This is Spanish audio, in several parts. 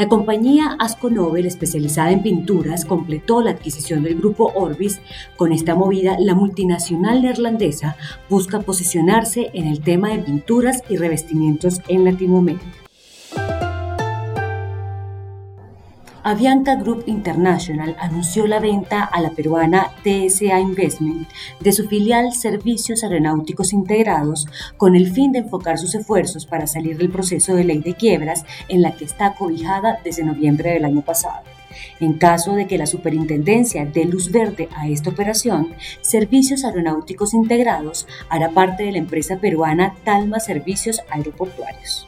La compañía Asco Nobel, especializada en pinturas, completó la adquisición del grupo Orbis. Con esta movida, la multinacional neerlandesa busca posicionarse en el tema de pinturas y revestimientos en Latinoamérica. Avianca Group International anunció la venta a la peruana TSA Investment de su filial Servicios Aeronáuticos Integrados con el fin de enfocar sus esfuerzos para salir del proceso de ley de quiebras en la que está cobijada desde noviembre del año pasado. En caso de que la superintendencia dé luz verde a esta operación, Servicios Aeronáuticos Integrados hará parte de la empresa peruana Talma Servicios Aeroportuarios.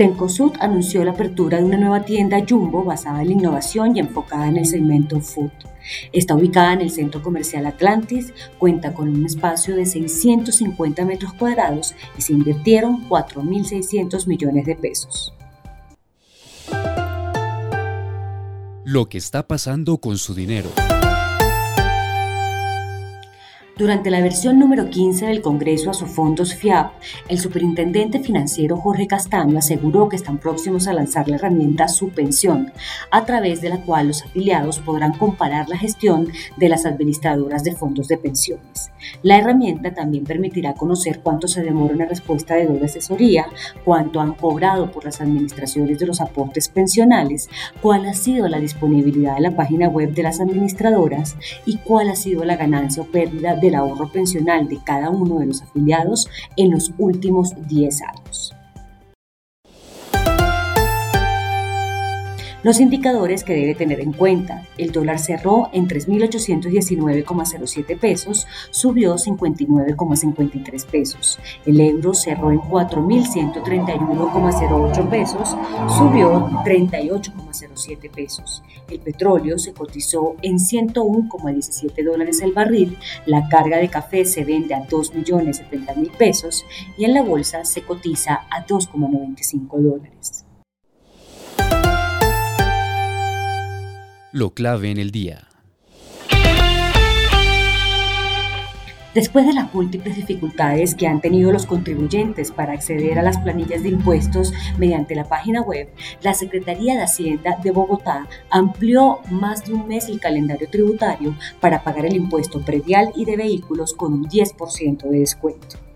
Cencosud anunció la apertura de una nueva tienda Jumbo basada en la innovación y enfocada en el segmento food. Está ubicada en el centro comercial Atlantis, cuenta con un espacio de 650 metros cuadrados y se invirtieron 4.600 millones de pesos. Lo que está pasando con su dinero. Durante la versión número 15 del Congreso a sus fondos FIAP, el superintendente financiero Jorge Castaño aseguró que están próximos a lanzar la herramienta Su Pensión, a través de la cual los afiliados podrán comparar la gestión de las administradoras de fondos de pensiones. La herramienta también permitirá conocer cuánto se demora una respuesta de doble asesoría, cuánto han cobrado por las administraciones de los aportes pensionales, cuál ha sido la disponibilidad de la página web de las administradoras y cuál ha sido la ganancia o pérdida de ahorro pensional de cada uno de los afiliados en los últimos 10 años. Los indicadores que debe tener en cuenta. El dólar cerró en 3.819,07 pesos, subió 59,53 pesos. El euro cerró en 4.131,08 pesos, subió 38,07 pesos. El petróleo se cotizó en 101,17 dólares el barril. La carga de café se vende a 2.070.000 pesos y en la bolsa se cotiza a 2,95 dólares. Lo clave en el día. Después de las múltiples dificultades que han tenido los contribuyentes para acceder a las planillas de impuestos mediante la página web, la Secretaría de Hacienda de Bogotá amplió más de un mes el calendario tributario para pagar el impuesto predial y de vehículos con un 10% de descuento.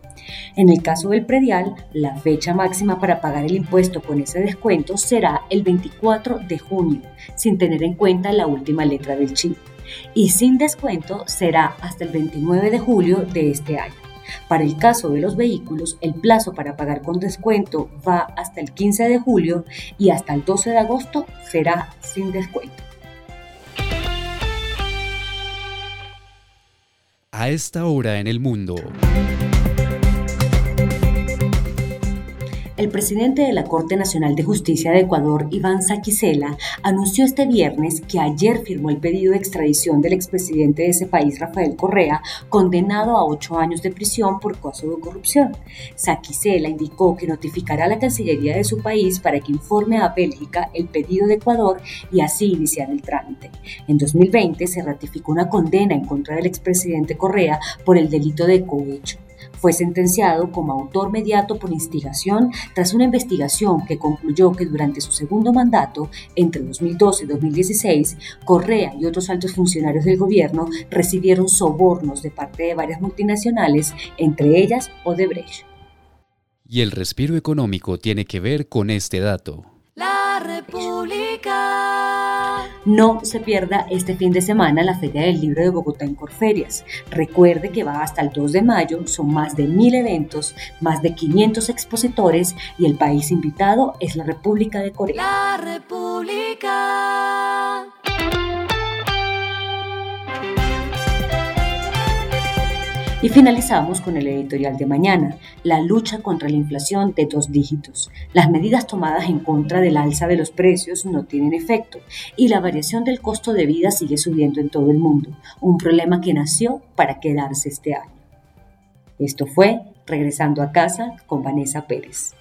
En el caso del predial, la fecha máxima para pagar el impuesto con ese descuento será el 24 de junio, sin tener en cuenta la última letra del chip. Y sin descuento será hasta el 29 de julio de este año. Para el caso de los vehículos, el plazo para pagar con descuento va hasta el 15 de julio y hasta el 12 de agosto será sin descuento. A esta hora en el mundo. El presidente de la Corte Nacional de Justicia de Ecuador, Iván Saquicela, anunció este viernes que ayer firmó el pedido de extradición del expresidente de ese país, Rafael Correa, condenado a ocho años de prisión por caso de corrupción. Saquicela indicó que notificará a la Cancillería de su país para que informe a Bélgica el pedido de Ecuador y así iniciar el trámite. En 2020 se ratificó una condena en contra del expresidente Correa por el delito de cohecho. Fue sentenciado como autor mediato por instigación tras una investigación que concluyó que durante su segundo mandato, entre 2012 y 2016, Correa y otros altos funcionarios del gobierno recibieron sobornos de parte de varias multinacionales, entre ellas Odebrecht. Y el respiro económico tiene que ver con este dato. La República. No se pierda este fin de semana la Feria del Libro de Bogotá en Corferias. Recuerde que va hasta el 2 de mayo, son más de mil eventos, más de 500 expositores y el país invitado es la República de Corea. La República. Y finalizamos con el editorial de mañana, la lucha contra la inflación de dos dígitos. Las medidas tomadas en contra del alza de los precios no tienen efecto y la variación del costo de vida sigue subiendo en todo el mundo, un problema que nació para quedarse este año. Esto fue Regresando a casa con Vanessa Pérez.